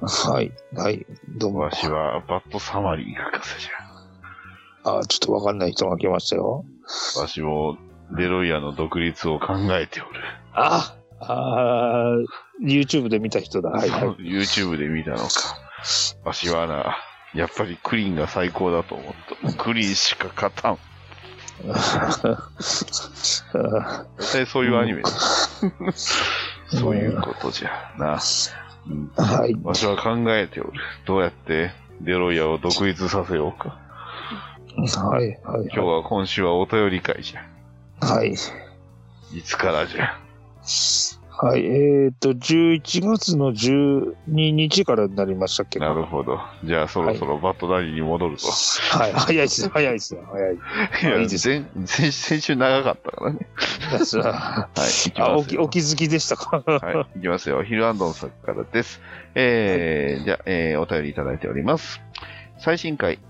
はい、はい、どうも。わしはバットサマリー博士じあ、ちょっとわかんない人が来ましたよ。ゃ。わしもデロイヤの独立を考えておる。あ、あー YouTube で見た人だ。はい、はい。YouTube で見たのか。わしはな、やっぱりクリーンが最高だと思った。クリーンしか勝たん。絶対そういうアニメだ。そういうことじゃな。うんはい。わしは考えておる。どうやってデロイヤを独立させようか。はい、はい。今日は今週はお便り会じゃ。はい。いつからじゃ。はい。えっ、と、11月の12日からになりましたっけなるほど。じゃあそろそろバットダディに戻ると。はい。早いです。早いですよ。早い。いや、前先先週長かったからね。はい、行きおますよ。気お気づきでしたかはい、いきますよ。ヒルアンドンさんからです。えー、じゃあ、えー、お便りいただいております。最新回、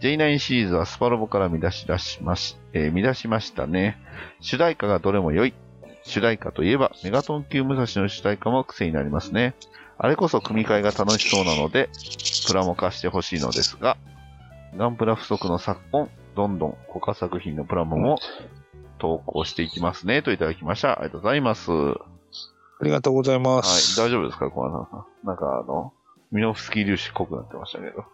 J9 シリーズはスパロボから見出し出しまし、えー見出しましたね。主題歌がどれも良い。主題歌といえば、メガトン級武蔵の主題歌も癖になりますね。あれこそ組み替えが楽しそうなので、プラモ化してほしいのですが、ガンプラ不足の昨今、どんどん他作品のプラモも投稿していきますね。といただきました。ありがとうございます。ありがとうございまはい、す。大丈夫ですか、小穴さん。なんかあの、ミノフスキー粒子濃くなってましたけど。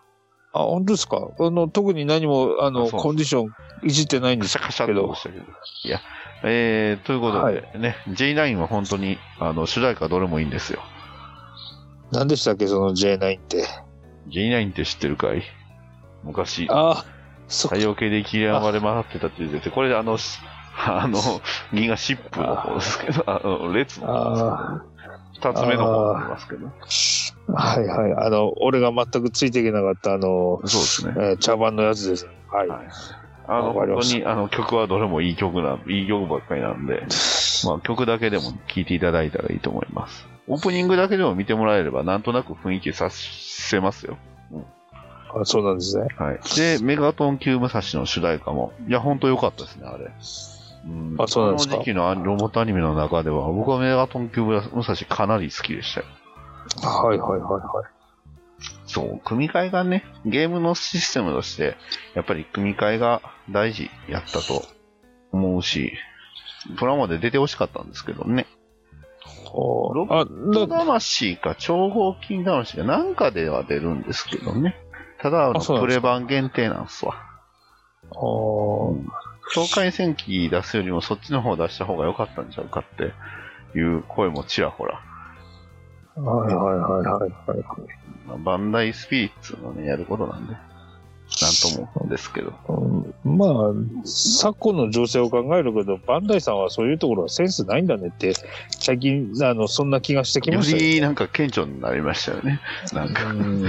あ、本当ですか？あの、特に何も、あの、コンディションいじってないんですカシャカシャっと押したけど。いや、えー、ということで、ね、J9 は本当に、あの、主題歌どれもいいんですよ。何でしたっけその J9 って。J9 って知ってるかい？昔、あ、そ太陽系で切り暴れ回ってたって言ってて、これあの、しあの、銀河シップの方ですけど、あの、列の方ですけど、二つ目の方になりますけど。はいはい。あの、俺が全くついていけなかった、あの、そうですね。えー茶番のやつです。はい。はいあの、本当に、あの、曲はどれもいい曲なん、いい曲ばっかりなんで、まあ、曲だけでも聴いていただいたらいいと思います。オープニングだけでも見てもらえれば、なんとなく雰囲気させますよ。あそうなんですね。はい。で、メガトン級武蔵の主題歌も、いや、ほんと良かったですね、あれ。うんあそうなんですかあの時期のロボットアニメの中では、僕はメガトン級武蔵かなり好きでしたよ。はいはいはいはい。そう、組み替えがね、ゲームのシステムとして、やっぱり組み替えが大事やったと思うし、プラモで出てほしかったんですけどね。ロほうあ、だ魂か超合金魂かなんかでは出るんですけどね。ただ、プレ版限定なんですわ。ほう境界戦記出すよりもそっちの方出した方が良かったんちゃうかっていう声もちらほら。はいはいはいはいはい。まあバンダイスピリッツのね、やることなんで。なんともですけど。うんまあ、昨今の情勢を考えるけど、バンダイさんはそういうところはセンスないんだねって、最近、あの、そんな気がしてきよましたよ。りなんか顕著になりましたよね。なんか、うん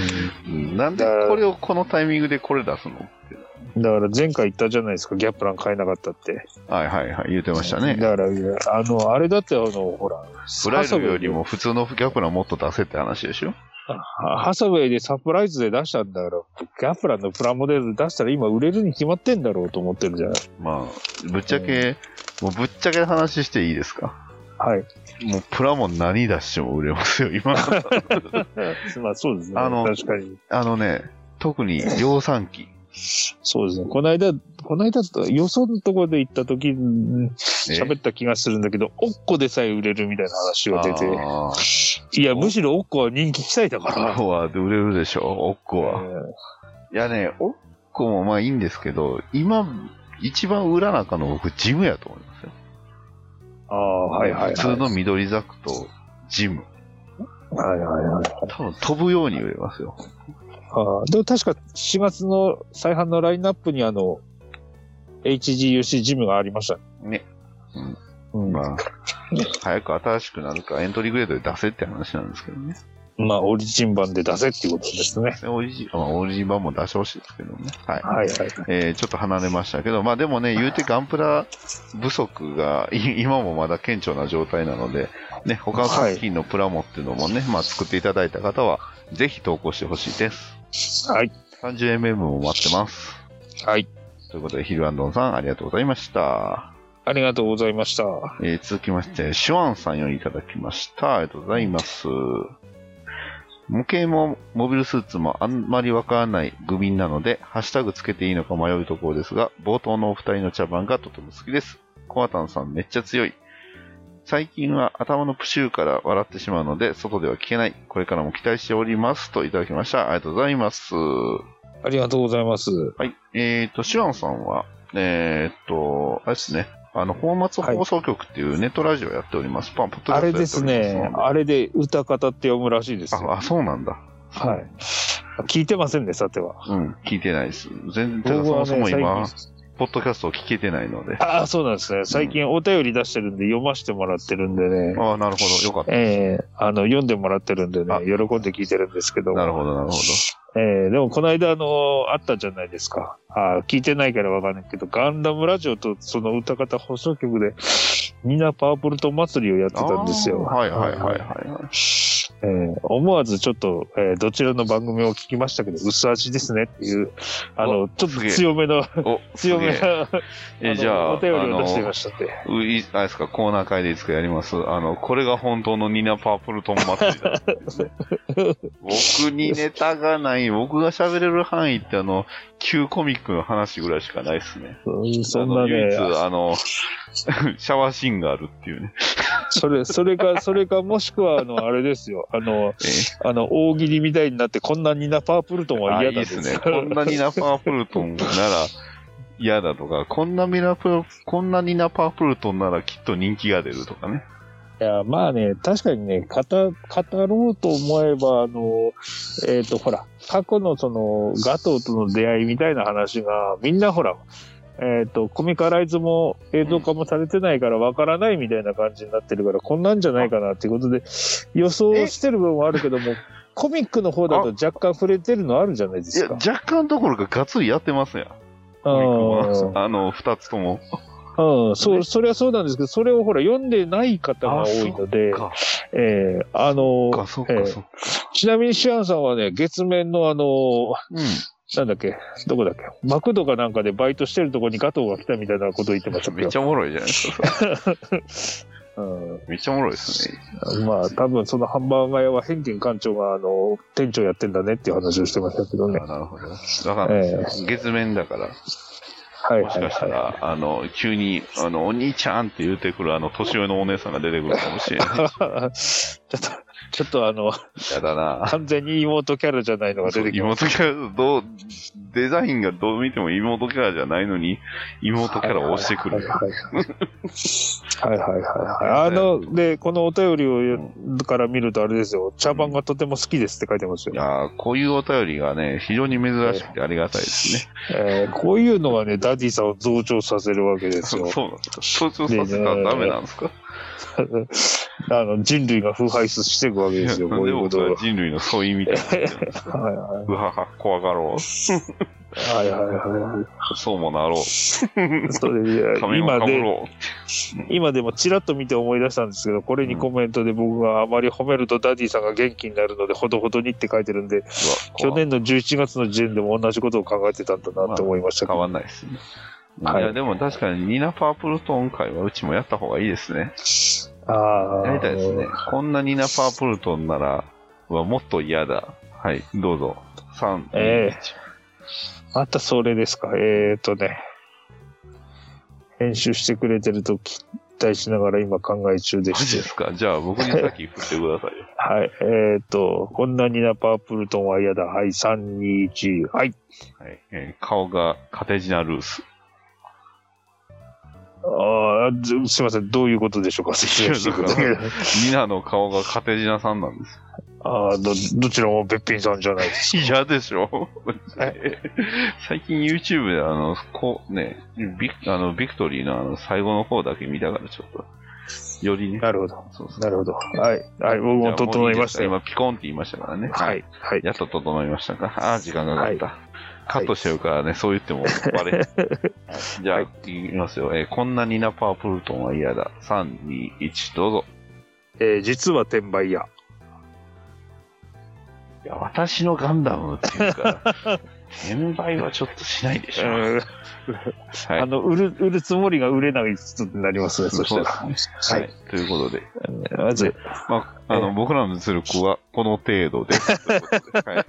うんなんでこれをこのタイミングでこれ出すのってだから前回言ったじゃないですか、ギャップラン買えなかったって。はいはいはい、言ってましたね。だから、あの、あれだってあの、ほら、ブライルよりも普通のギャプランもっと出せって話でしょ？ハハサウェイでサプライズで出したんだから、ギャップランのプラモデル出したら今売れるに決まってんだろうと思ってるじゃない。まあ、ぶっちゃけ、もうぶっちゃけ話していいですか？はい。もうプラモン何出しても売れますよ、今。まあそうですね。あの確かに。あのね、特に量産機。そうですね。この間、この間とよそのところで行った時喋った気がするんだけど、オッコでさえ売れるみたいな話が出て、いや、むしろオッコは人気期待だかオッら。コは売れるでしょ、オッコは。いやね、オッコもまあいいんですけど、今、一番裏中の僕、ジムやと思いますよ。ああ、はいはい、はい。普通の緑ザクとジム。はいはいはい。多分飛ぶように売れますよ。ああでも確か4月の再販のラインナップにあの、HGUC ジムがありましたね。ね。うん。まあ、早く新しくなるからエントリーグレードで出せって話なんですけどね。まあ、オリジン版で出せっていうことですね。オリジン、まあ、オリジン版も出してほしいですけどね。はい。はいはい。えーちょっと離れましたけど、まあでもね、言うてガンプラ不足がい今もまだ顕著な状態なので、ね、他の作品のプラモっていうのもね、まあ作っていただいた方は、ぜひ投稿してほしいです。はい。30mm も待ってます。はい。ということで、ヒルアンドンさん、ありがとうございました。ありがとうございました。えー続きまして、シュワンさんよりいただきました。ありがとうございます。模型もモビルスーツもあんまりわからない愚民なので、ハッシュタグつけていいのか迷うところですが、冒頭のお二人の茶番がとても好きです。コアタンさんめっちゃ強い。最近は頭のプシューから笑ってしまうので、外では聞けない。これからも期待しております。といただきました。ありがとうございます。ありがとうございます。はい。えっ、と、シュワンさんは、えっ、と、あれですね。あの、放松放送局っていうネットラジオやっております。パン、ポッドキャストあれですね。あれで歌方って読むらしいですよ。あ、あ、そうなんだ。はい。聞いてませんね、さては。うん、聞いてないです。全然、てかそも僕はねそも今、ポッドキャストを聞けてないので。ああ、そうなんですね。最近お便り出してるんで読ませてもらってるんでね。ああ、なるほど。よかった。ええあの、読んでもらってるんでねあ、喜んで聞いてるんですけど。なるほど、なるほええでもこの間あの、あったじゃないですか。ああ聞いてないからわかんないけど、ガンダムラジオとその歌方放送局で、ニナパープルト祭りをやってど。たんですよ。はいはいはいはいはい。ええ思わずちょっと、えーどちらの番組を聞きましたけど、薄味ですねっていう、あの、ちょっと強めの、お、強めな、ええあのじゃあ、お便りを出していあましたって。い、あれですか、コーナー会でいつかやります？あの、これが本当のニナパープルトン祭りだね。僕にネタがない、僕が喋れる範囲ってあの、旧コミックの話ぐらいしかないですね。うんそんなあの唯ね一、、あの、シャワーシーンがあるっていうね。それ、それか、それか、もしくは、あの、あれですよ。あの、えあの、大喜利みたいになって、こんなニナパープルトンは嫌だいですね。こんなにナパープルトンなら嫌だとか、こんなミナプこんなにナパープルトンならきっと人気が出るとかね。いや、まあね、確かにね、語、語ろうと思えば、あの、えっ、と、ほら、過去のその、ガトーとの出会いみたいな話が、みんなほら、えっ、と、コミカライズも映像化もされてないからわからないみたいな感じになってるから、こんなんじゃないかなっていうことで、予想してる部分はあるけども、コミックの方だと若干触れてるのあるじゃないでいや、すか。若干どころかがっつりやってますやん。あの、二つとも。うん、そう、それはそうなんですけど、それをほら、読んでない方が多いので、か、ええあの。ちなみにシアンさんはね、月面のあの、うん。なんだっけ、どこだっけ、マクドかなんかでバイトしてるとこにガトーが来たみたいなことを言ってましためっち、ゃおもろいじゃないですか。うん、めっちゃおもろいですね。まあ、多分そのハンバーガー屋は偏見館長があの、店長やってんだねっていう話をしてましたけどねあ。なるほど。わかんないですよ。月面だから、はいもしかしたら、あの、急に、あの、お兄ちゃんって言ってくる、あの、年上のお姉さんが出てくるかもしれない。い。ちょっと、ちょっとあの、やだな完全に妹キャラじゃないのが出てきます。妹キャラ、どう、デザインがどう見ても妹キャラじゃないのに、妹キャラを押してくる。はいはいはいはい。あの、で、このお便りをから見るとあれですよ。茶番がとても好きですって書いてますよい。やーこういうお便りがね、非常に珍しくてありがたいですね。えーこういうのがね、ダディさんを増長させるわけですそうよ。そうなんですか。増長させたらダメなんですか あの、人類が腐敗していくわけですよ、こういうことは人類の総意みたいにな。はいはうはは、怖がろう。いはいはいはそうもなろう。い。そ今で、今でもちらっと見て思い出したんですけど、これにコメントで僕があまり褒めるとダディさんが元気になるので、ほどほどにって書いてるんで、去年の11月の時点でも同じことを考えてたんだなって思いました。変わんないですね。はいいや、でも確かにニナパープルトン会はうちもやった方がいいですね。ああ。やりたいですね。こんなニナパープルトンなら、はもっと嫌だ。はい、どうぞ。3、ええ2 1またそれですか。えーとね。編集してくれてると期待しながら今考え中でして。ですか？じゃあ僕に先振ってくださいよ。はい。えーと、こんなになパープルトンは嫌だ。はい、3、2、1。はい。はいえー顔がカテジナ・ルース。ああ、ずすいません。どういうことでしょうか説明してください。ニナの顔がカテジナさんなんです。ああ、ど、どちらもべっぴんさんじゃないですか。嫌でしょ最近 YouTube であの、こうね、ビあのビクトリーのあの最後の方だけ見たからちょっと、よりね。なるほど。そうそうなるほど。はい。はい、僕も整いましたよ。今、ピコンって言いましたからね。はい。はい。やっと整いましたか。ああ、時間がかかった。はカットしてるからね、そう言ってもバレ。は いじゃあ、はいいきますよ。えーこんなにナパープルトンは嫌だ。3、2、1、どうぞ。えー実は転売屋。いや、私のガンダムっていうか、転売はちょっとしないでしょ。うんはい。あの、売る、売るつもりが売れない人になりますね、そしたら。そうですね。はい。ということで、まず、まあ、あの、ええ僕らの実力はこの程度です。はい。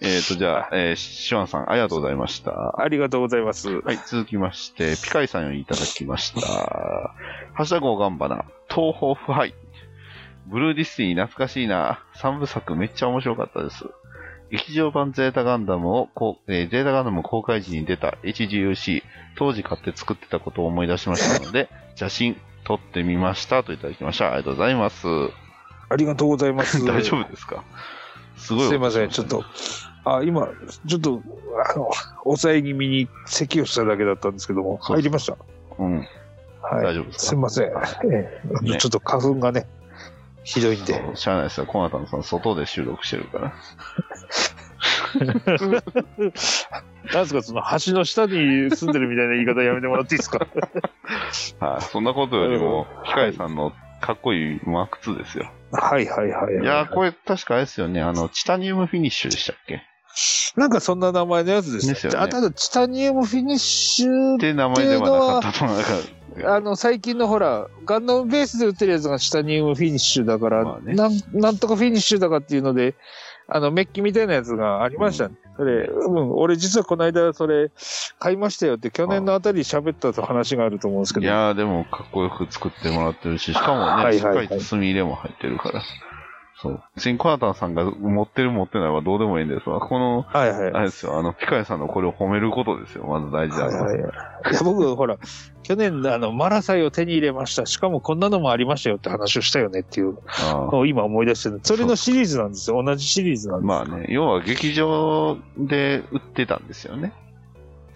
えっと、じゃあ、えー、シュワンさん、ありがとうございました。ありがとうございます。はい、続きまして、ピカイさんよりいただきました。ハッシュタグおがんばな、東方不敗。ブルーディスティニー懐かしいな。三部作めっちゃ面白かったです。劇場版ゼータガンダムをこう、えーゼータガンダム公開時に出た HGUC、当時買って作ってたことを思い出しましたので、写真撮ってみましたといただきました。ありがとうございます。ありがとうございます。大丈夫ですか？すごい。すいません、ちょっと。、あ、今、ちょっと、あの、抑え気味に咳をしただけだったんですけども、入りました。うん。はい。大丈夫ですか？すいません。ええね ちょっと花粉がね、ひどいんで。そうしゃあないですよ。コナタンさん、外で収録してるから。なんですか、その橋の下に住んでるみたいな言い方やめてもらっていいですか？はい。そんなことよりも、ピカイさんのかっこいいマーク2ですよ。はいはいはい。いやー、これ確かあれですよね。あの、チタニウムフィニッシュでしたっけ？なんかそんな名前のやつですですよねあただ、チタニウムフィニッシっュ、て名前ではなかったと思う。なんかあの、最近のほら、ガンダムベースで売ってるやつがチタニウムフィニッシュだから、まあねなん、なんとかフィニッシュだかっていうので、あの、メッキみたいなやつがありましたね。それ、うん、俺実はこの間それ、買いましたよって去年のあたり喋ったと話があると思うんですけど。いやー、でもかっこよく作ってもらってるし、しかもね、はいはいはいしっかり墨入れも入ってるから。そう。別にコナタンさんが持ってる持ってないはどうでもいいんですわ。この、はいはい。あれですよ、あの、ピカイさんのこれを褒めることですよ。まず大事なのは。はいはい、いや僕、ほら、去年、あの、マラサイを手に入れました。しかもこんなのもありましたよって話をしたよねっていうのを今思い出してる。それのシリーズなんですよ。同じシリーズなんです。まあね、要は劇場で売ってたんですよね。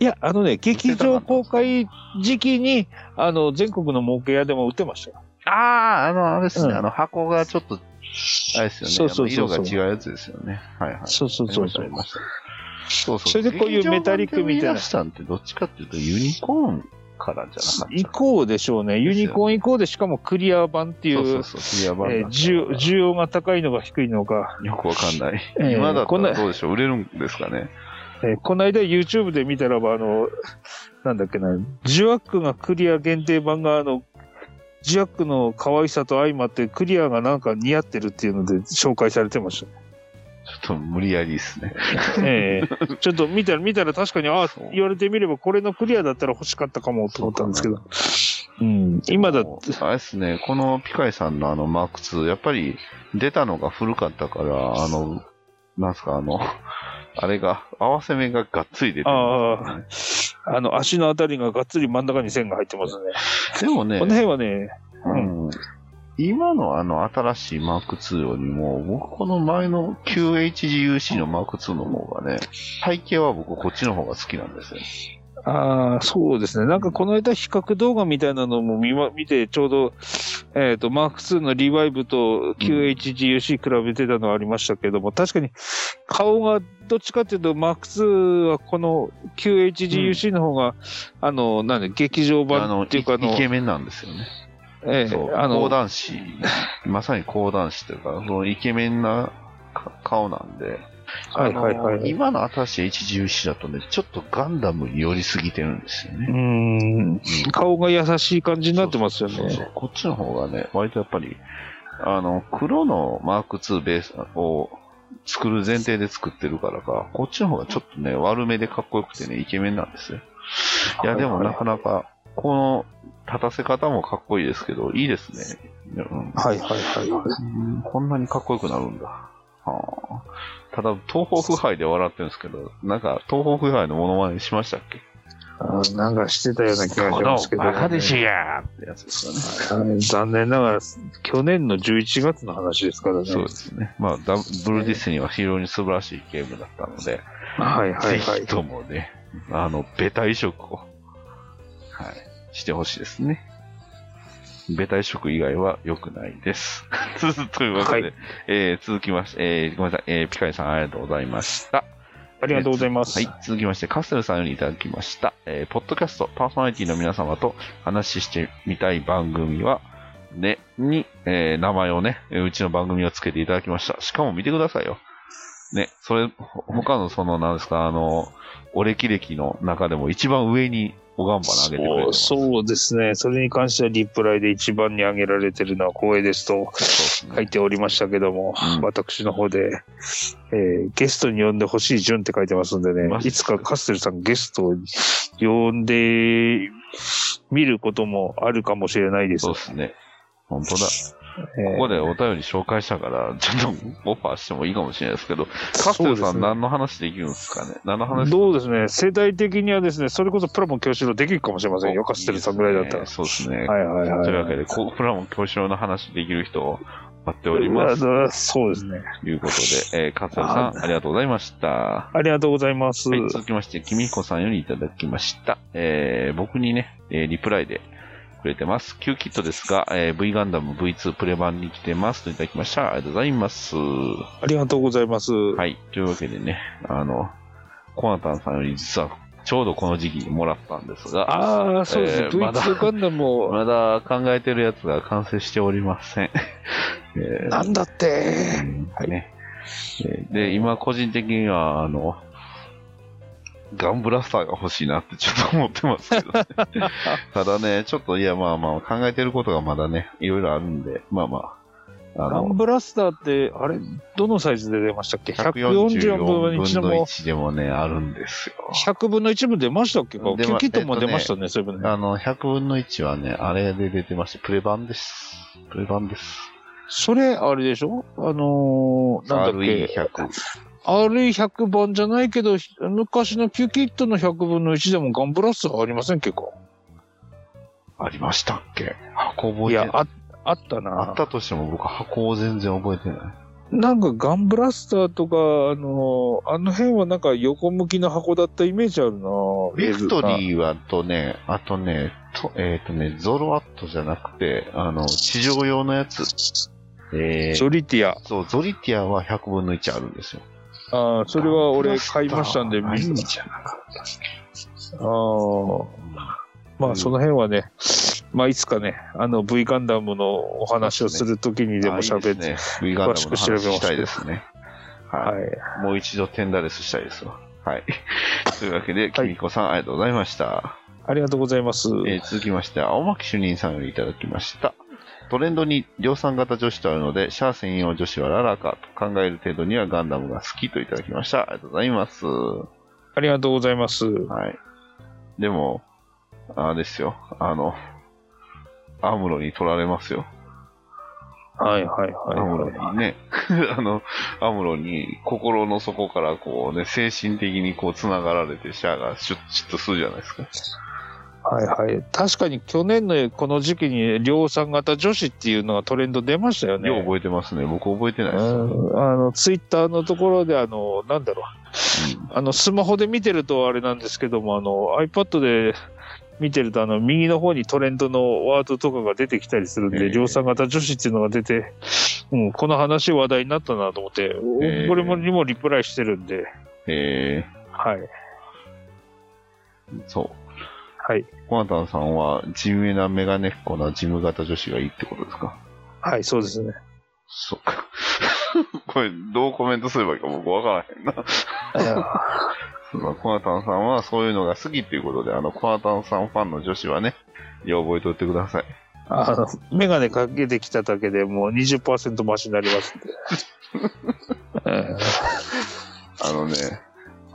いや、あのね、劇場公開時期に、あの、全国の儲け屋でも売ってましたよ。ああ、あの、あれですね、うんあの箱がちょっと、あれですよね。そうそうそうそうあの色が違うやつですよね。はいはい。そうそうそうそうあり。ましたありましたそうそう。それでこういうメタリックみたいな劇場版で売り出したんってどっちかっていうとユニコーンからじゃなかった。移行でしょうね。ユニコーン移行でしかもクリア版っていう、そうそうそう、クリア版えー需需要が高いのか低いのか。よくわかんない。えー今だったこんならどうでしょう？売れるんですかね？えーこの間 YouTube で見たらば、あの、なんだっけな、ジュアックがクリア限定版が、あの、ジュアックの可愛さと相まってクリアがなんか似合ってるっていうので紹介されてましちょっと無理やりですね。た。ええ。ちょっと見たら、見たら確かに、ああ言われてみればこれのクリアだったら欲しかったかもと思ったんですけど。うん、今だって、あれですね、このピカイさんのあのマーク2、やっぱり出たのが古かったから、あの、なんすか、あの、あれが、合わせ目ががっつり出てるんですよね、あの、足のあたりががっつり真ん中に線が入ってますね。でもねこ、の辺はね、うん今のあの新しいマーク2よりも、僕この前の QHGUC のマーク2の方がね、体型は僕こっちの方が好きなんですよ。ああ、そうですね。なんかこの間比較動画みたいなのも見,、ま、見て、ちょうど、えっ、と、マーク2のリバイブと QHGUC 比べてたのはありましたけども、確かに顔がどっちかっていうと、マーク2はこの QHGUC の方が、あの、なんで、劇場版っていうか、あのイ、ケメンなんですよね。ええそう、あの講、談師、まさに講談師というか、そのイケメンなか顔なんで、はいはいはい今の新しい HGUC だとね、ちょっとガンダムに寄りすぎてるんですよね。ん、顔が優しい感じになってますよそうそうそね。うこっちの方がね、割とやっぱり、あの、黒のマーク2ベースを作る前提で作ってるからか、こっちの方がちょっとね、悪めでかっこよくてね、イケメンなんですよ。いや、でもなかなか、この立たせ方もかっこいいですけど、いいですね。うんはいはいはいはい。うんこんなにかっこよくなるんだ。はあ、ただ、東方腐敗で笑ってるんですけど、なんか、東方腐敗のモノマネしましたっけ？あーなんかしてたような気がしますけど、バカでしやーってやつですかね。はい残念ながら、去年の11月の話ですからね。そうですね。まあ、ダブルディスニーは非常に素晴らしいゲームだったので、はいはいはいぜひ。ともね、あの、ベタ移植を、はい、してほしいですね。ベタ移植以外は良くないです。というわけで、はいえー続きまして、えーごめんなさい、えーピカイさんありがとうございました。ありがとうございます。はい。続きまして、カステルさんよりいただきました。えーポッドキャスト、パーソナリティの皆様と話してみたい番組は、ね、に、えー名前をね、えーうちの番組をつけていただきました。しかも見てくださいよ。ね、それ、ほ他のその、なんですか、あの、お歴歴の中でも一番上におがんばな上げてくれてます。そうそうですね。それに関してはリプライで一番に挙げられてるのは光栄ですと書いておりましたけども、うん私の方で、えーゲストに呼んでほしい順って書いてますんでねいつかカステルさんゲストを呼んで見ることもあるかもしれないです。そうですね。本当だ。えーここでお便り紹介したから、ちょっとオファーしてもいいかもしれないですけど、カステルさん何の話できるんですかね？何の話？どうですね、世代的にはですね、それこそプラモ教師のできるかもしれませんよ、カステルさんぐらいだったら。そうですね。はいはいはい。というわけで、こプラモ教師の話できる人を待っております。そうですね。いうことで、えー、カステルさん、ありがとうございました。はありがとうございます。い、続きまして、君彦さんよりいただきました。えー、僕にね、えーリプライでくれてます。Q キットですが、えー V ガンダム V2 プレ版に来てますといただきました。ありがとうございます。ありがとうございます。はい。というわけでね、あの、コナタンさんより実はちょうどこの時期にもらったんですが、ああ、そうですね。えーまだ V2 ガンダムを、まだ考えてるやつが完成しておりません。えーなんだって。うんね。えーで、今個人的には、あの、ガンブラスターが欲しいなってちょっと思ってますけど、ね、ただね、ちょっといやまあまあ考えてることがまだね、いろいろあるんで、まあまあ、あの、ガンブラスターって、あれ、どのサイズで出ましたっけ？144 ?144 分の1で分のも、1でもね、あるんですよ。100分の1分出ましたっけか？出まキューキットも出ましたね、そういえばね。あの、100分の1はね、あれで出てまして、プレ版です。プレ版です。それ、あれでしょ？あのー、なんだっけ？RE100。RE100 番じゃないけど、昔のキューキットの100分の1でもガンブラスターありません結構。ありましたっけ？箱覚いや、えてない。あ、あったな。あったとしても僕箱を全然覚えてない。なんかガンブラスターとか、あの、あの辺はなんか横向きの箱だったイメージあるなビクトー。リーはとね、あとね、とえっ、とね、ゾロアットじゃなくて、あの、地上用のやつ。えー、リティア。そう、ゾリティアは100分の1あるんですよ。ああ、それは俺買いましたんで、見じゃなかったっけああ、まあその辺はね、まあいつかね、あの V ガンダムのお話をするときにでも喋って、ね。V ガンダムの話したいですね。は。はいい。もう一度テンダレスしたいですわ。はい。というわけで、きみこさん、ありがとうございました。ありがとうございます。えー続きまして、青巻主任さんよりいただきました。トレンドに量産型女子とあるので、シャア専用女子はララかと考える程度にはガンダムが好きといただきました。ありがとうございます。はありがとうございます。い。でも、あれですよ。あの、アムロに取られますよ。はいはいアムロはい。にね、あの、アムロに心の底からこうね、精神的にこう繋がられてシャアがシュッシュッとするじゃないですか。はいはい。確かに去年のこの時期に量産型女子っていうのがトレンド出ましたよね。よう覚えてますね。僕覚えてないですあの、ツイッターのところで、あの、なんだろう。あの、スマホで見てるとあれなんですけども、あの、iPad で見てると、あの、右の方にトレンドのワードとかが出てきたりするんで、ええ量産型女子っていうのが出て、うん、この話話題になったなと思って、ええこれもにもリプライしてるんで、えはい。ー、そう。はい。コナタンさんは、地味なメガネっ子なジム型女子がいいってことですか？はい、そうですね。そっか。これ、どうコメントすればいいか僕わからへんな。まあコナタンさんはそういうのが好きっていうことで、あの、コナタンさんファンの女子はね、よう覚えておいてください。あの、メガネかけてきただけでもう20%増しになりますんで。えあのね、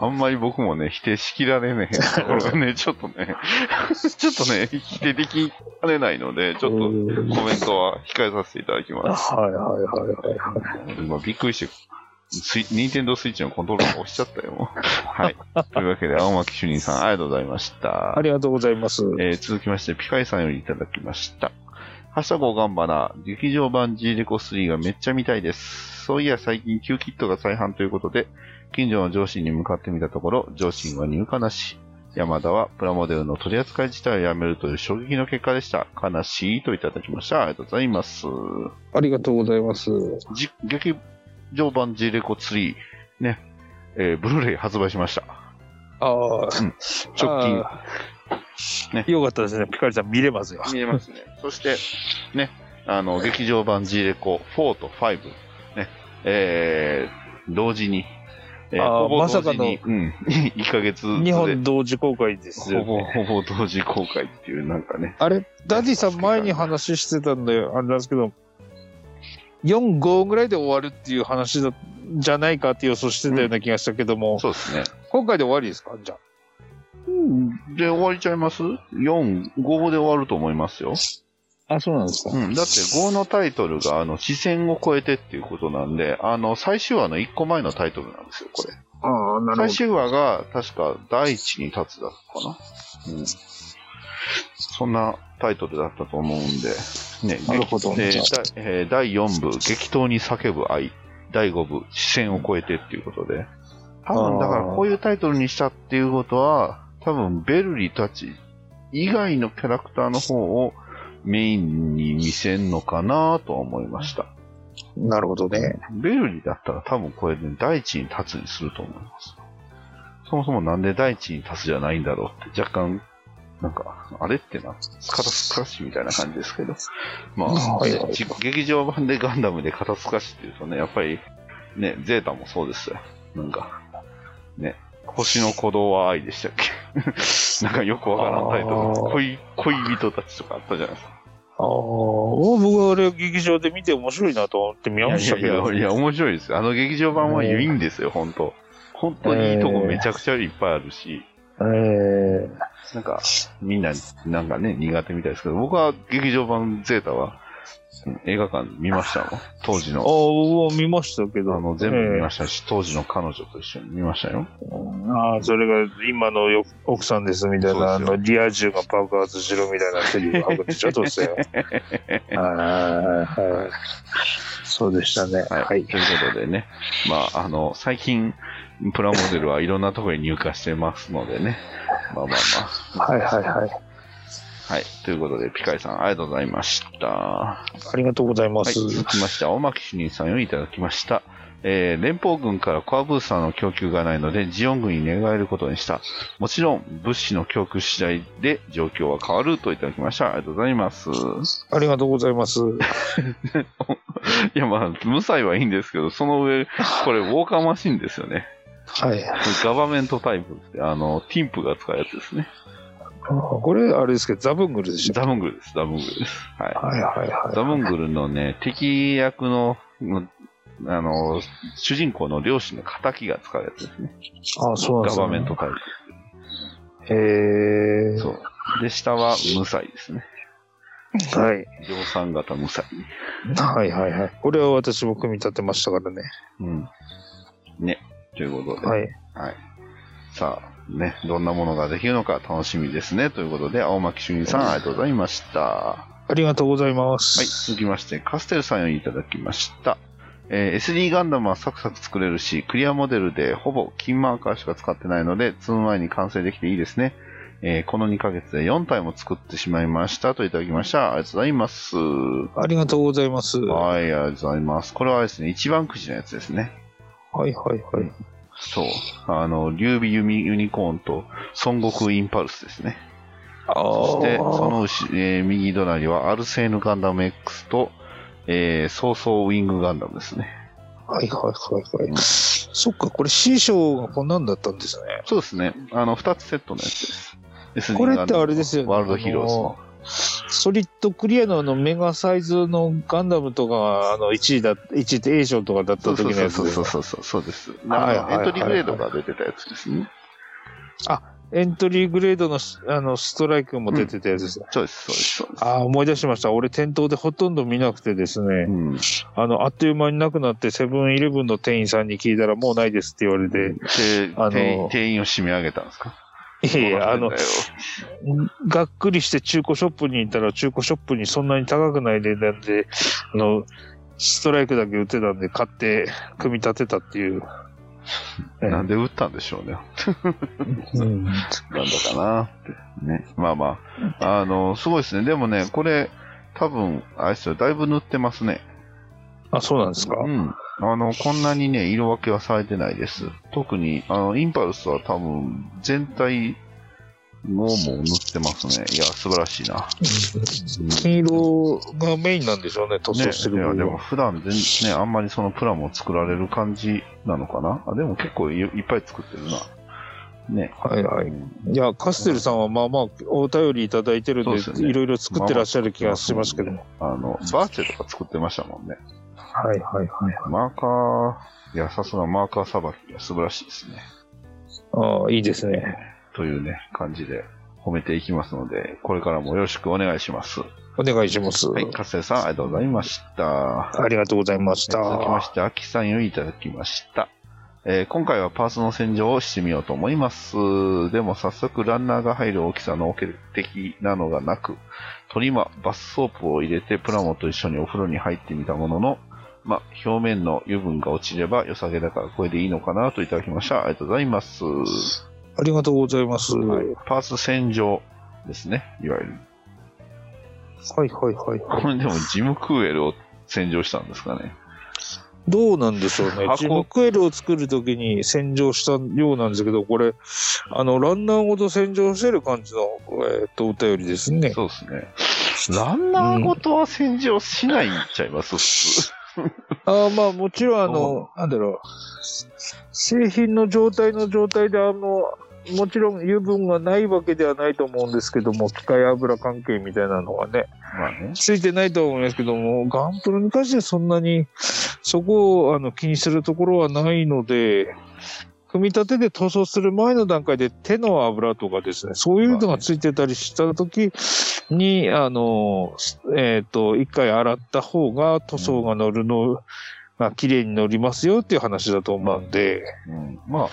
あんまり僕もね、否定しきられねえところがね、ちょっとね、ちょっとね、否定できかねないので、ちょっとうんコメントは控えさせていただきーます。はいはいはいはい。今びっくりして、スイニンテンドースイッチのコントローラー押しちゃったよ。はい。というわけで、青巻主任さん、ありがとうございましたあ。りがとうございます。えー続きまして、ピカイさんよりいただきました。ハッシュタグおがんばな、劇場版 G レコ3がめっちゃ見たいです。そういや最近 Q キットが再販ということで、近所の上司に向かってみたところ、上司は入荷なし。山田はプラモデルの取り扱い自体をやめるという衝撃の結果でした。悲しいといただきました。ありがとうございます。ありがとうございます。じ劇場版 G レコ3、ね、えーブルーレイ発売しました。ああ、直近。ねよかったですね。ピカリさん見れますよ。見えますね。そして、ね、あの、劇場版 G レコ4と5、ね、えー、同時に、えーまさかのうん、1ヶ月日本同時公開ですよ、ほぼ、ね。ほぼ同時公開っていう、なんかね。あれ、ダディさん前に話してたんだよ。あれなんですけど、4、5ぐらいで終わるっていう話だ、じゃないかって予想してたような気がしたけども、そうですね。今回で終わりですか？じゃで、終わりちゃいます ?4、5で終わると思いますよ。あ。あ、そうなんですか。うん。だって5のタイトルが、あの、視線を超えてっていうことなんで、あの、最終話の1個前のタイトルなんですよ、これ。ああ、な最終話が、確か、第一に立つだったかな。うん。そんなタイトルだったと思うんで、ね、なるほどでじゃあだえー第4部、激闘に叫ぶ愛。第5部、視線を超えてっていうことで。多分、だからこういうタイトルにしたっていうことは、多分、ベルリたち以外のキャラクターの方をメインに見せんのかなとは思いました。なるほどね。ベルリだったら多分これね、第一に立つにすると思います。そもそもなんで第一に立つじゃないんだろうって若干、なんか、あれってな、肩透かしみたいな感じですけど。まあ、はいはいじ劇場版でガンダムで肩透かしっていうとね、やっぱり、ね、ゼータもそうですよ。なんか、ね、星の鼓動は愛でしたっけ？なんかよくわからんタイトル。あー恋、恋人たちとかあったじゃないですか。ああ、僕はあれ劇場で見て面白いなと思って見ましたけど。いやいやいや、面白いですよ。あの劇場版はいいんですよ、本当。本当にいいとこめちゃくちゃいっぱいあるし、ええなんか、みんな、なんかね、苦手みたいですけど、僕は劇場版ゼータは、うん映画館見ました？もん。当時ああ、の、僕は見ましたけど。あの、全部見まししたし、当時の彼女と一緒に見ましたよ。た。ああ、それが今のよ奥さんですみたいな、あの、リア充が爆発しろみたいなセリフを吐くでしょ、どうせよ。はいはいはい。そうでしたね。はい。はい。ということでね、まあ、あの、最近、プラモデルはいろんなところに入荷してますのでね、まあまあまあ。はいはいはい。はい。ということで、ピカイさん、ありがとうございました。ありがとうございまはい、す。続きまして、青巻主任さんよりいただきました。えー連邦軍からコアブースターの供給がないので、ジオン軍に寝返ることにした。もちろん、物資の供給次第で状況は変わるといただきました。ありがとうございます。ありがとうございます。いや、まあ、無罪はいいんですけど、その上、これ、ウォーカーマシンですよね。はい。ガバメントタイプあの、ティンプが使うやつですね。あこれ、あれですけど、ザブングルでしょ？ザブングルです、ザブングルです。はい。はいはいはい。ザブングルのね、敵役の、のあの、主人公の両親の仇が使うやつですね。あそうなんですね。ガバメントタイへえ。プ。そう。で、下は無罪ですね。はい。量産型無罪。はいはいはい。これは私も組み立てましたからね。うん。ね。ということで。はい。はい。さあ、ね、どんなものができるのか楽しみですね。ということで、青巻主任さん、ありがとうございました。はありがとうございまい。す。続きまして、カステルさんよりいただきました。えー SD ガンダムはサクサク作れるし、クリアモデルでほぼ金マーカーしか使ってないので、積む前に完成できていいですね。えーこの2ヶ月で4体も作ってしまいましたといただきました。ありがとうございます。ありがとうございます。ははい、ありがとうございます。これはですね、一番くじのやつですね。いはいはい。そう。あの、劉備ユミユニコーンと孫悟空インパルスですね。あそして、そあ。の後、えー右隣はアルセーヌガンダム X と、えー、ソーソーウィングガンダムですね。はいはいはいうんはい。そっか、これ C 賞がこんなんだったんですね。そうですね。あの、二つセットのやつです。これってあれですよねワールドヒーローズの。ソリッドクリアのあのメガサイズのガンダムとか、あの1位だ、1位って A 賞とかだった時のやつそうですそうそうそうです。はいはいはいエントリーグレードが出てたやつですね。あエントリーグレードのあのストライクも出てたやつですね。そうです、そうです、そうです。ああ、思い出しました。俺店頭でほとんど見なくてですね、うん。あの、あっという間になくなってセブンイレブンの店員さんに聞いたらもうないですって言われて、で、あの店員を締め上げたんですかいやいや、あのがっくりして中古ショップに行ったら中古ショップにそんなに高くない値段で、あの、ストライクだけ売ってたんで買って組み立てたっていう。ええなんで打ったんでしょうね。うん。なんだかな。ね。まあまあ。あの、すごいですね。でもね、これ、多分、あれですよ、だいぶ塗ってますね。あ、そうなんですかうん。あの、こんなにね、色分けはされてないです。特に、あの、インパルスは多分、全体ももう塗ってますね。いや、素晴らしいな。金色がメインなんでしょうね、塗装してね、いや、でも。普段全、ね、あんまりそのプラモを作られる感じなのかな？あ、でも結構いいっぱい作ってるな。ね。はいはい。うんいや、カステルさんはまあまあ、お便りいただいてるんで、いろいろ作ってらっしゃる気がしますけども。あの、バーチェとか作ってましたもんね。はいはいはい。マーカー、いや、さすがマーカーさばきが素晴らしいですね。ああ、いいですね。というね、感じで褒めていきますので、これからもよろしくお願いします。お願いします。はい、カステルさん、ありがとうございました。ありがとうございました。続きまして、アキさんよりいただきました。えー今回はパーツの洗浄をしてみようと思います。でも早速ランナーが入る大きさのオケ的なのがなく、トリマ、バスソープを入れてプラモと一緒にお風呂に入ってみたものの、まあ、表面の油分が落ちれば良さげだからこれでいいのかなといただきました。ありがとうございます。ありがとうございます。ははいい、パーツ洗浄ですね、いわゆる。はいはいはい。これでもジムクーエルを洗浄したんですかね。どうなんでしょうね。箱ジムクエルを作るときに洗浄したようなんですけど、これ、あの、ランナーごと洗浄してる感じの、えっ、と、お便りですね。そうですね。ランナーごとは洗浄しないんちゃいます、普通。ああまあ、もちろん、あの、なんだろう。製品の状態の状態で、あの、もちろん油分がないわけではないと思うんですけども、機械油関係みたいなのはね、まあね。ついてないとは思いますけども、ガンプロに関してはそんなに、そこをあの気にするところはないので、組み立てで塗装する前の段階で手の油とかですね、そういうのがついてたりしたときに、あの、えっ、と、一回洗った方が塗装が乗るのが綺麗に乗りますよっていう話だと思うんで、うん、まあ、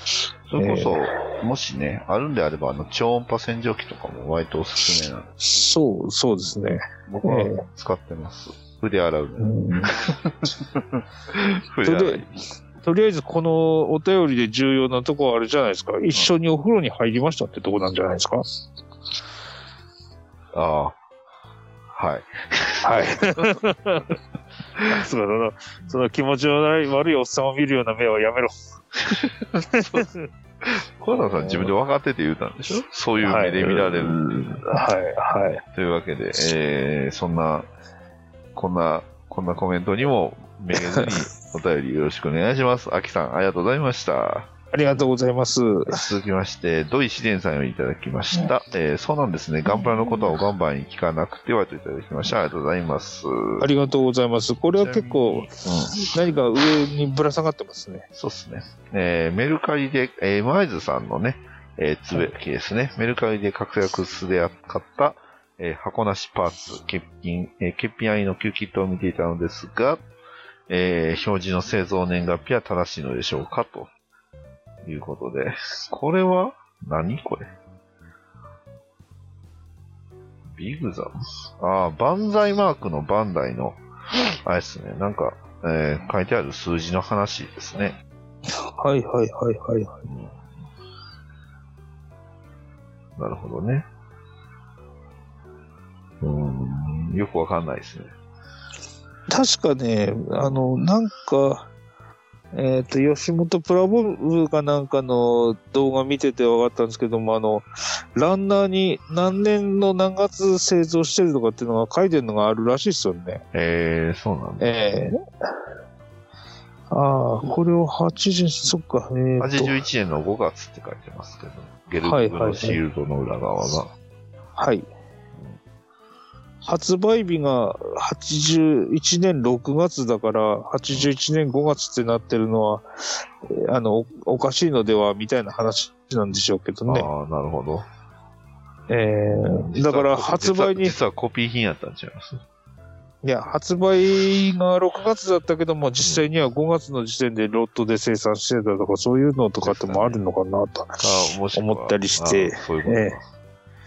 それこそ、もしね、あるんであれば、あの、超音波洗浄機とかも割とおすすめなんで、そう、そうですね。僕は使ってます。筆洗うの 筆洗い。とりあえずこのお便りで重要なとこはあれじゃないですか。一緒にお風呂に入りましたってとこなんじゃないですか。ああ。はい。はい。その、その気持ちのない悪いおっさんを見るような目はやめろ。小田さん自分で分かってて言うたんでしょ？そういう目で見られる。はい、はい。というわけで、えー、そんな、こんな、こんなコメントにもめげずにお便りよろしくお願いします。あきさん、ありがとうございました。ありがとうございます。続きまして、土井紫伝さんよりいただきました。えー、そうなんですね。ガンプラのことをガンバに聞かなくてはといただきました。ありがとうございます。ありがとうございます。これは結構うん。何か上にぶら下がってますね。そうですね。えー、メルカリで、えー、マイズさんのね、えー、つぶやきですね。メルカリで活躍すで買った、えー箱なしパーツ、欠品、えー欠品ありの旧キットを見ていたのですが、えー表示の製造年月日は正しいのでしょうかということで。これは？何これ？ビグザムああ、バンザイマークのバンダイの、あれですね、なんか、えー書いてある数字の話ですね。はいはいはいはい。なるほどね。うーん、よくわかんないですね。確かね、あの、なんか、えっ、と、吉本プラボブかなんかの動画見てて分かったんですけども、あの、ランナーに何年の何月製造してるとかっていうのが書いてるのがあるらしいですよね。えー、そうなんだ。ええああ、これを80、そっか、えーと81年の5月って書いてますけど、ゲルはいはいはいグのシールドの裏側が。はい。発売日が81年6月だから、81年5月ってなってるのは、えーあの、おおかしいのでは、みたいな話なんでしょうけどね。ああ、なるほど。えーだから発売に、い実はコピー品やったんちゃいます？や、発売が6月だったけども、実際には5月の時点でロットで生産してたとか、そういうのとかってもあるのかなと。思ったりしてそういうこと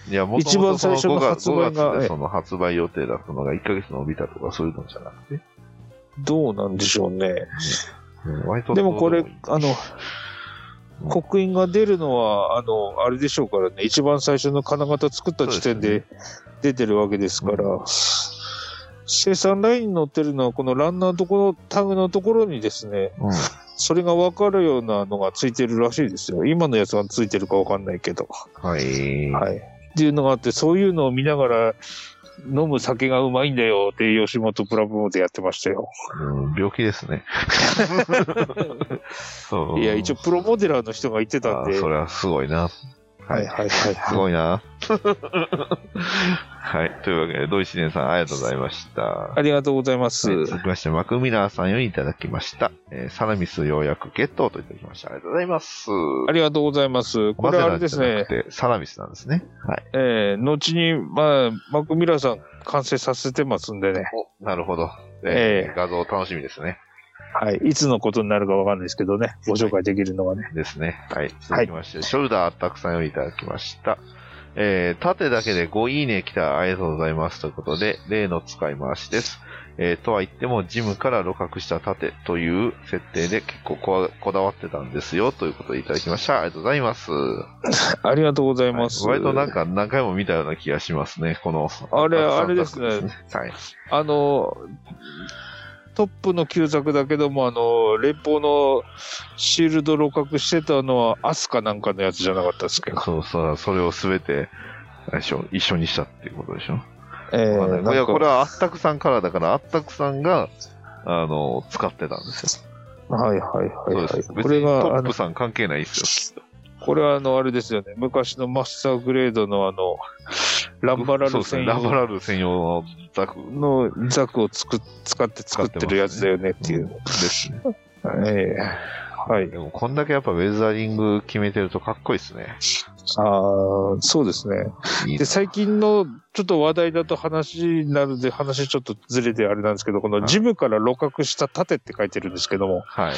いや、もと一番もとその最初の5月発売が5月ええでその発売予定だったのが1ヶ月伸びたとかそういうのじゃなくて。どうなんでしょうね。うんでもこれあの、刻印が出るのは、あの、あれでしょうからね、一番最初の金型作った時点で出てるわけですから、生産ラインに載ってるのは、このランナーのところ、タグのところにですね、うん。それが分かるようなのがついてるらしいですよ。今のやつがついてるか分かんないけど。はい。はい。っていうのがあって、そういうのを見ながら、飲む酒がうまいんだよって吉本プラブモでやってましたよ。うん病気ですね。いや、一応プロモデラーの人が言ってたんで。それはすごいな。はいはいはい。すごいな。はい。というわけで、ドイシデンさん、ありがとうございました。ありがとうございます。はい続きまして、マクミラーさんよりいただきました。えーサラミスようやくゲットといただきました。ありがとうございます。ありがとうございます。これはあれですねサラミスなんですね。はい。えー、後に、まあ、マクミラーさん完成させてますんでね。お、なるほど。ええ画像楽しみですね。はい。いつのことになるかわかんないですけどね。ご紹介できるのがね。ですね。はい。続きまして、ショルダーたくさんよりいただきました。えー、縦だけで5いいね来たありがとうございますということで、例の使い回しです。えー、とは言っても、ジムから露覚した縦という設定で結構こわこだわってたんですよということでいただきました。ありがとうございます。ありがとうございます。割となんか何回も見たような気がしますね、この。あれあれですねはい。あの、トップの旧作だけども、あの、連邦のシールド露覚してたのは、アスカなんかのやつじゃなかったですけど。そうそう、それをすべて、一緒にしたっていうことでしょ。えわかんないいや、これはあったくさんからだから、あったくさんが、あの、使ってたんですよ。はいはいはい、はい。これが、別にトップさん関係ないですよ。これはあの、あれですよね。昔のマスターグレードのあの、ランバラ。ル専用ラバラル専用のザクのザクをつく使って作ってるやつだよねっていう。ですね。ええはい。でも、こんだけやっぱウェザリング決めてるとかっこいいですね。ああ、そうですね。いいで、最近のちょっと話題だと話になるんで、話ちょっとずれてあれなんですけど、このジムから露覚した盾って書いてるんですけども、はい。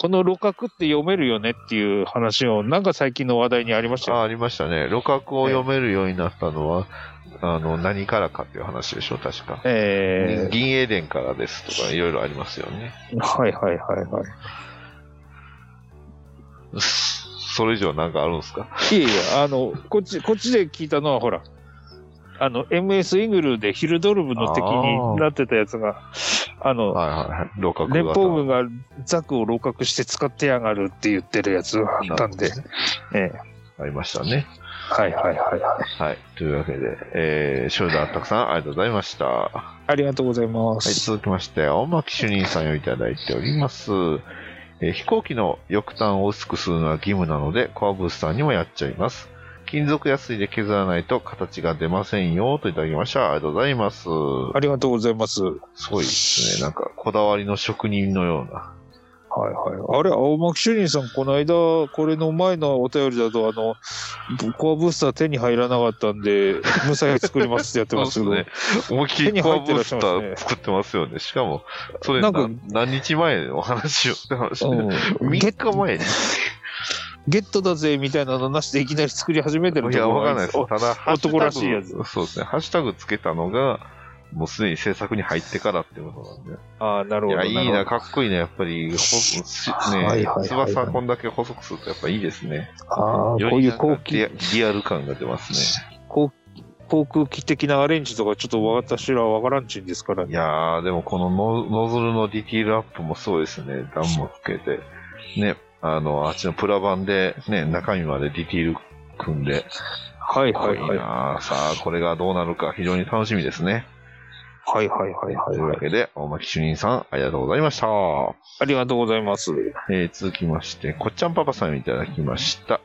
この露覚って読めるよねっていう話を、なんか最近の話題にありましたよ。あ、ありましたね。露覚を読めるようになったのは、あの、何からかっていう話でしょ、確か。え銀英伝からですとか、いろいろありますよね。えはいはいはいはい。それ以上なんかあるんですか？いえいえ、あの、こっち、こっちで聞いたのはほら、あの、MS イングルでヒルドルブの敵になってたやつが、あの、はいはい連邦軍が。がザクを露覚して使ってやがるって言ってるやつがあったんで、ええありましたね。はいはいはいはい。はい。というわけで、えー、ショルダーたくさんありがとうございました。はありがとうございまい、す。続きまして、青巻主任さんをいただいております。えー飛行機の翼端を薄くするのは義務なので、コアブースターにもやっちゃいます。金属ヤスリで削らないと形が出ませんよ、といただきました。ありがとうございます。ありがとうございます。はいすごいですね。なんか、こだわりの職人のような。はい。あれ、青巻主任さん、この間、これの前のお便りだと、あの、コアブースター手に入らなかったんで、無彩作りますってやってますけど、ね。思いっきりコアブースター作ってますよね。しかも、それなんかな何日前の話をって話で。うん3日前に。ゲットだぜみたいなのなしでいきなり作り始めてるいや、わかんないです。おただ、男らしいやつそうですね。ハッシュタグつけたのが、もうすでに制作に入ってからってことなんで。ああ、なるほど。いや、いいな、かっこいいね。やっぱり、ほしはいはいねはい、翼こんだけ細くするとやっぱいいですね。ああ、こういうよりなんか後期リアル感が出ますね。航航空機的なアレンジとかちょっと私らわからんちんですからね。いやー、でもこのノノズルのディティールアップもそうですね。段もつけて。ね、あの、あっちのプラ版で、ね、中身までディティール組んで、はいはいはい。なーさあ、これがどうなるか非常に楽しみですね。はいはいはいはいというはい。わけで、大巻主任さん、ありがとうございました。ありがとうございます。えー続きまして、こっちゃんパパさんをいただきました。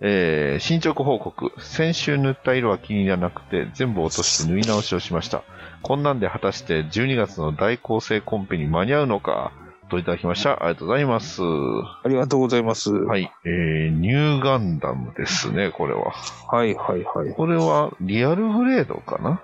えー進捗報告。先週塗った色は気に入らなくて、全部落として縫い直しをしました。こんなんで果たして12月の大構成コンペに間に合うのか、といただきました。ありがとうございます。はありがとうございます。はいい。えー、ニューガンダムですね、これは。はいはいはい。これは、リアルグレードかな？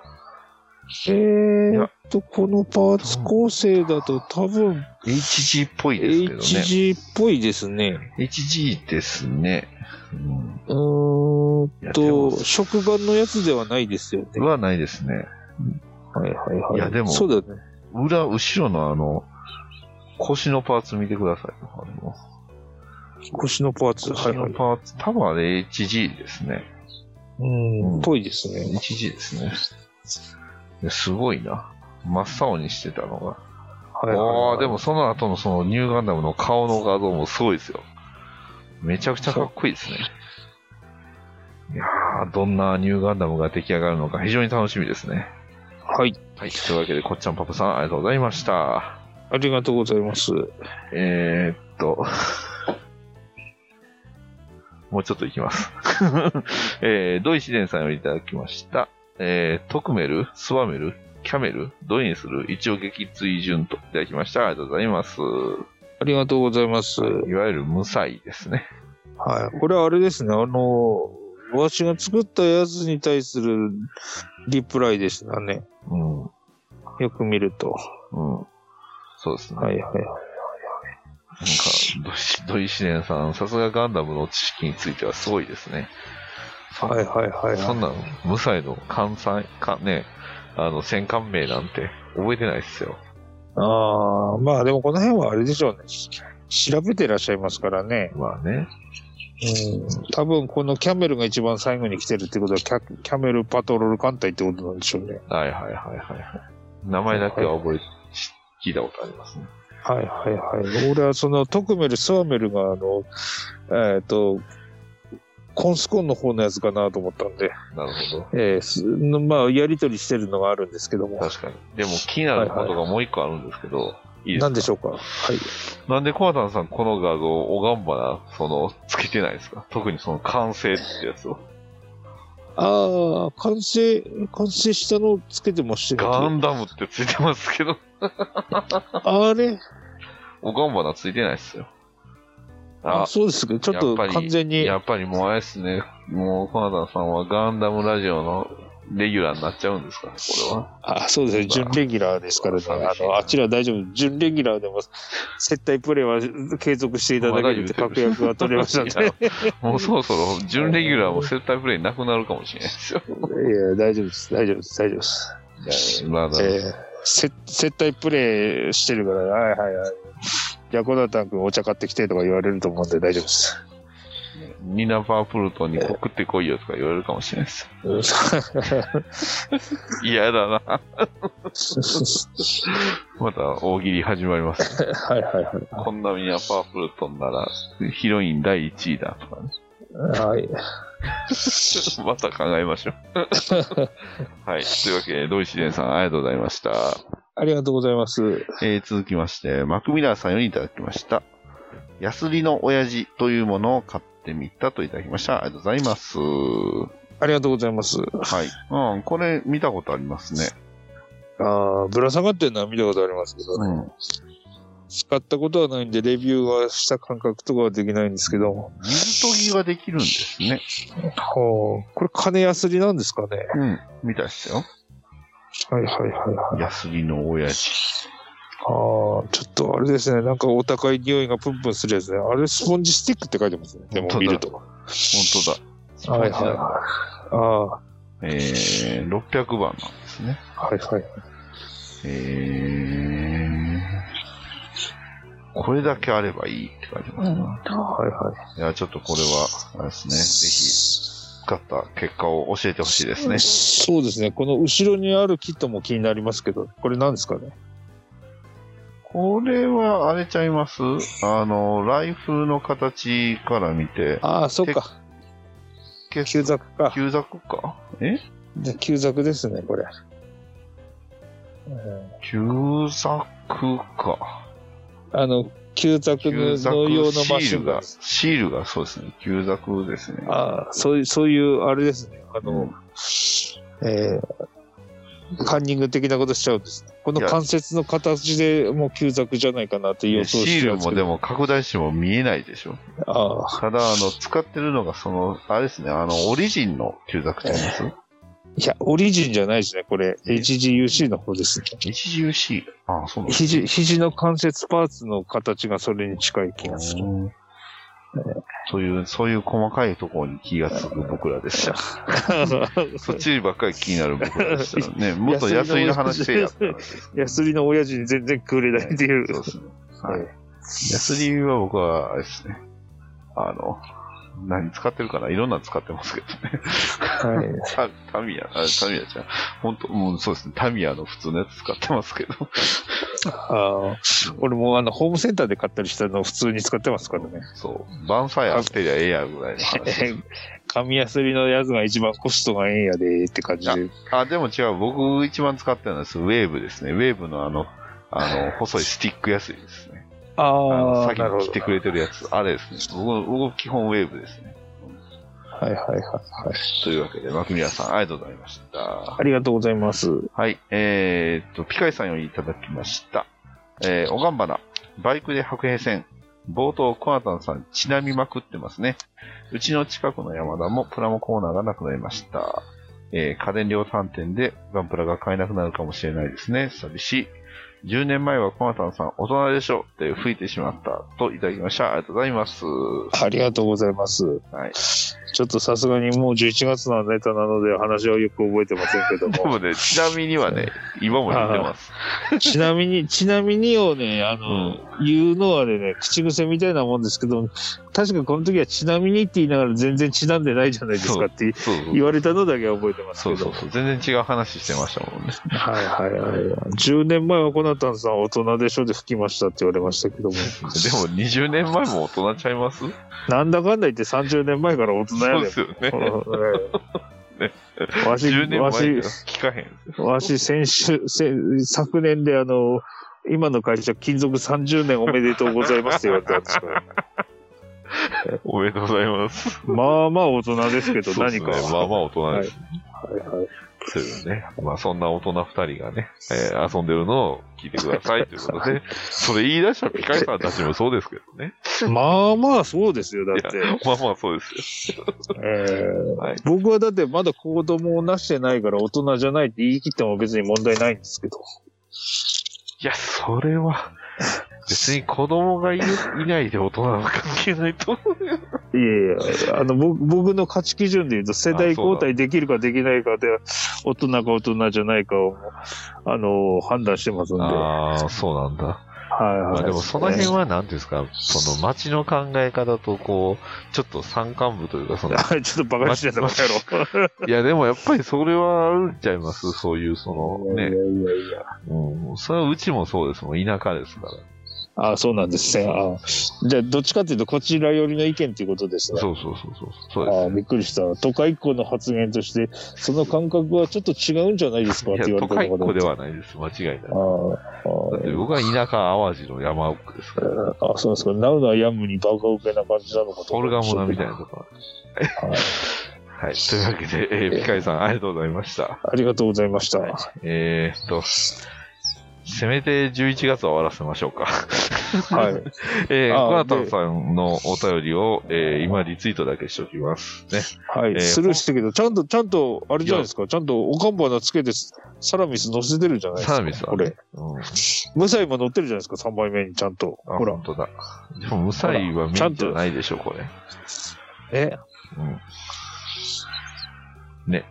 えーっと、このパーツ構成だと多分 ?HG っぽいですけどね。HG っぽいですね。HG ですね。うんんと、食玩のやつではないですよね。はないですね。はいはいはい。いやでもそうだよね。裏、後ろのあの、腰のパーツ見てください。あれも腰のパーツ。はいはい。このパーツ、多分あれ HG ですね。うん、ぽいですね。HG ですね。ですごいな。真っ青にしてたのが。はいはいはいああ、でもその後のそのニューガンダムの顔の画像もすごいですよ。めちゃくちゃかっこいいですね。いやー、どんなニューガンダムが出来上がるのか非常に楽しみですね。はい。はい。というわけで、こっちゃんパパさん、ありがとうございました。ありがとうございます。えー、っと、もうちょっといきます。えー、土井自然さんよりいただきました。えー、トクメルスワメルキャメルどれにする一応撃墜順といただきました。ありがとうございます。ありがとうございます。いわゆる無彩ですね。はい。これはあれですね、あの、わしが作ったやつに対するリプライでしたね。うん。うん。よく見ると。そうですね。はいはいはい。なんか、土井土井自然さん、さすがガンダムの知識についてはすごいですね。はいはいはい、そんなの、無彩の関西、か、ね、あの、戦艦名なんて覚えてないっすよ。ああ、まあでもこの辺はあれでしょうね。調べてらっしゃいますからね。まあね。うん。多分このキャメルが一番最後に来てるってことはキャ、キャメルパトロール艦隊ってことなんでしょうね。はいはいはいはいはい。名前だけは覚え、し聞いたことありますね。はいはいはい。俺はそのトクメル、スワメルがあの、えっ、と、コンスコンの方のやつかなと思ったんで、なるほど。えーすまあ、やりとりしてるのがあるんですけども。確かに。でも気になることがもう一個あるんですけど、いいですか？何でしょうか？はい。なんでコアタンさんこの画像、おがんばな、その、つけてないですか？特にその完成ってやつを。ああ、完成、完成したのをつけてましたよガンダムってついてますけど、あれ？おがんばなついてないっすよ。あ、そうですか。ちょっと完全に。やっぱりもうあれですね。もう、コナタンさんはガンダムラジオのレギュラーになっちゃうんですかこれは。あ、そうですね。準レギュラーですからね。あの、あっちらは大丈夫。準レギュラーでも、接待プレイは継続していただけるって確約が取れましたんで。いやもうそろそろ、準レギュラーも接待プレイなくなるかもしれないですよ。いや、大丈夫です。大丈夫です。大丈夫です。まだ、えー、せ接待プレイしてるから、はいはいはい。じゃあ、コナタン君お茶買ってきてとか言われると思うんで大丈夫です。ニナ・パープルトンに送ってこいよとか言われるかもしれないです。嫌だな。また大喜利始まります。はいはいはい。こんなミナ・パープルトンなら、ヒロイン第1位だとかね。はい。また考えましょう。はい。というわけで、土井自然さん、ありがとうございました。ありがとうございます。えー続きまして、マクミラーさんよりいただきました。ヤスリの親父というものを買ってみたといただきました。ありがとうございます。はありがとうございます。い。うん、これ見たことありますね。ああ、ぶら下がってるのは見たことありますけどね。うん。使ったことはないんで、レビューはした感覚とかはできないんですけど。水研ぎができるんですね。はあ、これ金やすりなんですかね？うん。見たっすよ。はいはいはいはい。ヤスリの親父。ああ、ちょっとあれですね。なんかお高い匂いがプンプンするやつね。あれスポンジスティックって書いてますね。でも見ると。本当だ。はいはいはい。ああ、はえー、600番なんですね。いはい。えー、これだけあればいいって書いてますな。はいはいや、ちょっとこれは、あれですね。ぜひ、使った結果を教えてほしいですねい。。そうですね。この後ろにあるキットも気になりますけど、これ何ですかね？これは、あれちゃいます？あの、ライフルの形から見て、ああ、そっか。旧ザクか。旧ザクか？え？じゃあ旧ザクですね、これ。旧ザクか。あの、旧ザク旧ザクの用のシマシンがールが、。シールがそうですね。旧ザクですね。ああ、そういう、そういう、あれですね。あの、えー、カンニング的なことしちゃうんですね。この関節の形でもう旧ザクじゃないかなって予想シールしちゃうんですけど。もでも拡大しても見えないでしょ。ああ。ただ、あの、使ってるのが、その、あれですね、あの、オリジンの旧ザクちゃいますいや、オリジンじゃないですね。これ、HGUC の方ですね。?HGUC? ああ、そうなん肘、肘の関節パーツの形がそれに近い気がする。うんそういう、そういう細かいところに気がつく僕らでした。そっちばっかり気になる僕らでしたね。もっと安いの話せえやヤスリの親父に全然くれないっていう。そうですね。はい。はいヤスリは僕は、あれですね。あの、何使ってるかな？いろんなの使ってますけどね。はい。タタミヤ、あタミヤじゃん。本当もうそうですね。タミヤの普通のやつ使ってますけど。あー俺もあの、ホームセンターで買ったりしたのを普通に使ってますからね。そう。バンさえあってりゃええやぐらいの話。紙やすりのやつが一番コストがええんやでって感じで。あ、でも違う。僕一番使ってるのはウェーブですね。ウェーブのあの、あの、細いスティックやすいですね。ああ先。に切ってくれてるやつ。あれですね。僕、僕基本ウェーブですね。はいはいはいはい。というわけで、マクミラさん、ありがとうございました。ありがとうございます。はい。えーっと、ピカイさんよりいただきました。えー、おがんばな、バイクで白兵戦。冒頭、コナタンさん、ちなみまくってますね。うちの近くの山田もプラモコーナーがなくなりました。えー家電量販店でガンプラが買えなくなるかもしれないですね。寂しい。10年前はコナタンさん、大人でしょって吹いてしまったといただきました。ありがとうございます。ありがとうございます。はい。ちょっとさすがにもう11月のネタなので話はよく覚えてませんけども。でもね、ちなみにはね、今も言ってます。ちなみに、ちなみにをね、あの、言うのはね、口癖みたいなもんですけど、確かこの時はちなみにって言いながら全然ちなんでないじゃないですかって言われたのだけは覚えてますけど。そうそうそう。全然違う話してましたもんね。はいはいはい。10年前はコナタンさん大人でしょで吹きましたって言われましたけども。でも20年前も大人ちゃいます？なんだかんだ言って30年前から大人。そうですよ ね。わし、10年わしは、聞かへん。わし、先週、せ昨年であの、今の会社、勤続30年おめでとうございますって言われたんですから。おめでとうございます。まあまあ大人ですけど、そうです何か。ねまあまあ大人です。はいはい。そうですね。まあそんな大人二人がね、えー遊んでるのを聞いてくださいということで、それ言い出したピカイさんたちもそうですけどね。まあまあそうですよ、だって。まあまあそうですよ。えーはい僕はだってまだ子供をなしてないから大人じゃないって言い切っても別に問題ないんですけど。いや、それは、別に子供がいるいないで大人は関係ないと思うよ。いやいや、あの、僕僕の価値基準で言うと、世代交代できるかできないかで、大人か大人じゃないかを、あの、判断してますんで。はいああ、そうなんだ。はい。まあでもその辺はなんていうんですか、その街の考え方とこう、ちょっと山間部というか、その、ちょっとバカにしてたバカ野郎。いやでもやっぱりそれはあるんちゃいます？そういうそのねいやい、やいや。うん、それはうちもそうですもん、田舎ですから。あそうなんですね。あじゃあ、どっちかっていうと、こちら寄りの意見ということですね。そうそうそうそう。そうああ、でびっくりした。都会っ子の発言として、その感覚はちょっと違うんじゃないですかって言わ都会っ子ではないです。間違いない。ああだって僕は田舎淡路の山奥ですから。ああ、そうですか。ナウナヤムにバカウケな感じなのかとオルガモナみたいなとこはいはい。というわけで、えー、ピカイさん、ありがとうございました。ありがとうございました。えーっと、せめて11月は終わらせましょうか。はい。えー、あコナタンさんのお便りを、えー、今リツイートだけしておきます。ね。はい。えースルーしたけど、ちゃんと、ちゃんと、あれじゃないですか？ちゃんと、おかんばなつけて、サラミス乗せてるじゃないですか。サービスはこれね。。うん。無彩も乗ってるじゃないですか？3杯目にちゃんと。あ、ほら本。当だ。でも、無彩はメインじゃないでしょ、これ。えうん。ね。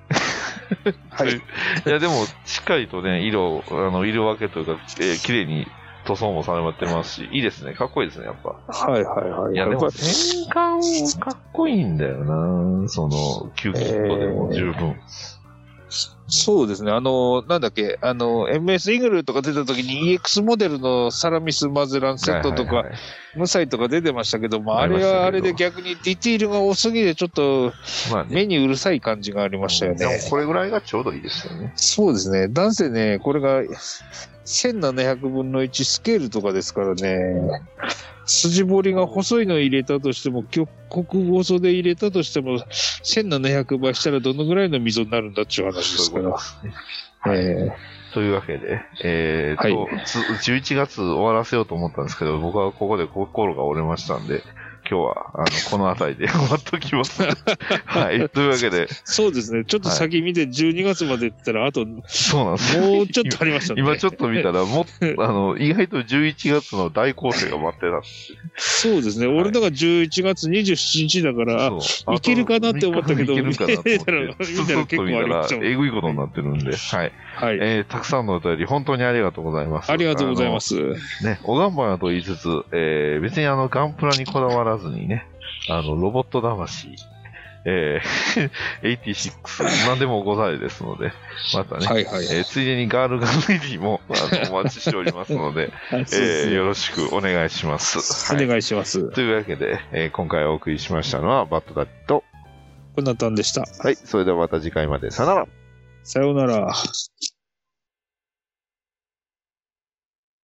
はい。いや、でも、しっかりとね、色、あの、色分けというか、えー綺麗に塗装もされてますし、いいですね。かっこいいですね、やっぱ。はいはいはい。いや、でも、やっぱ戦艦かっこいいんだよな。その、キューキットでも十分。そうですね。あの、なんだっけ、あの、MS イーグルとか出た時に EX モデルのサラミスマゼランセットとか無彩とか出てましたけども、あれはあれで逆にディティールが多すぎてちょっとまあね。目にうるさい感じがありましたよでもね。これぐらいがちょうどいいですよね。そうですね。なんせね、これが1700分の1スケールとかですからね、筋彫りが細いの入れたとしても、極国細で入れたとしても、1700倍したらどのぐらいの溝になるんだっていう話ですから。ことですね。えというわけで、えー、と、つ11月終わらせようと思ったんですけど、僕はここで心が折れましたんで、今日は、あの、この辺りで終わっときます。はい。というわけで、ーそうですね。ちょっと先見て12月までって言ったら、あともそうなんですよ。うちょっとありましたね。今ちょっと見たら、もっ あの、意外と11月の大構成が待ってた。そうですね。俺だから11月27日だから、いけるかなって思ったけどいけるかなと思って見たら結構ありましたもんえぐいことになってるんで、はい。はい。えー、たくさんのお便り、本当にありがとうございます。ありがとうございます。ね、おがんばなと言いつつ、えー、別にあの、ガンプラにこだわらずにね、あの、ロボット魂、えー、86、なんでもございですので、またね、はいはい。えーついでにガールガンレディもあのお待ちしておりますので、えーよろしくお願いします。はいお願いします。というわけで、えー今回お送りしましたのはバッドダッチと、こんなたんでした。はい、それではまた次回まで。さよなら。さようなら。